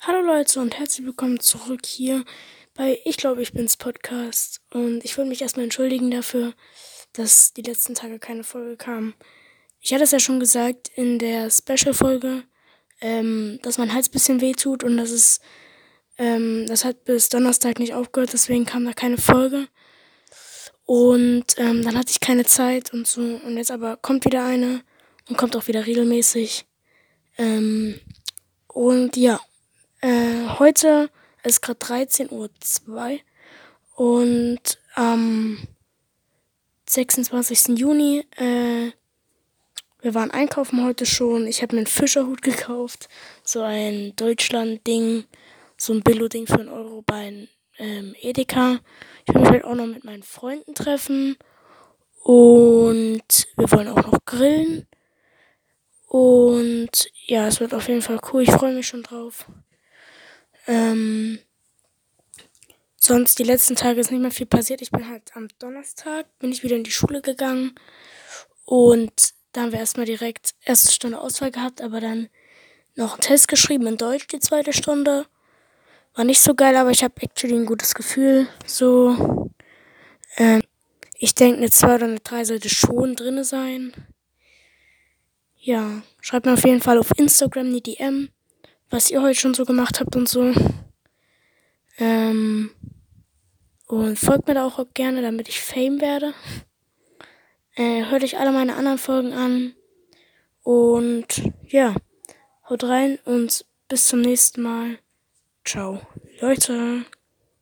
Hallo Leute und herzlich willkommen zurück hier bei Ich glaube, ich bin's Podcast. Und ich wollte mich erstmal entschuldigen dafür, dass die letzten Tage keine Folge kam. Ich hatte es ja schon gesagt in der Special-Folge, ähm, dass mein Hals ein bisschen weh tut und dass es, ähm, das hat bis Donnerstag nicht aufgehört, deswegen kam da keine Folge. Und ähm, dann hatte ich keine Zeit und so. Und jetzt aber kommt wieder eine und kommt auch wieder regelmäßig. Ähm, und ja, heute ist gerade 13.02 Uhr und am 26. Juni, äh, wir waren einkaufen heute schon. Ich habe mir einen Fischerhut gekauft, so ein Deutschland-Ding, so ein Billo-Ding für einen Euro bei ähm, Edeka. Ich will mich halt auch noch mit meinen Freunden treffen und wir wollen auch noch grillen. Und ja, es wird auf jeden Fall cool. Ich freue mich schon drauf. Ähm, sonst die letzten Tage ist nicht mehr viel passiert. Ich bin halt am Donnerstag, bin ich wieder in die Schule gegangen und da haben wir erstmal direkt erste Stunde Auswahl gehabt, aber dann noch einen Test geschrieben in Deutsch die zweite Stunde. War nicht so geil, aber ich habe actually ein gutes Gefühl. So, ähm, ich denke, eine 2 oder eine 3 sollte schon drinne sein. Ja, schreibt mir auf jeden Fall auf Instagram eine DM was ihr heute schon so gemacht habt und so. Ähm, und folgt mir da auch gerne, damit ich Fame werde. Äh, hört euch alle meine anderen Folgen an. Und ja, haut rein und bis zum nächsten Mal. Ciao, Leute.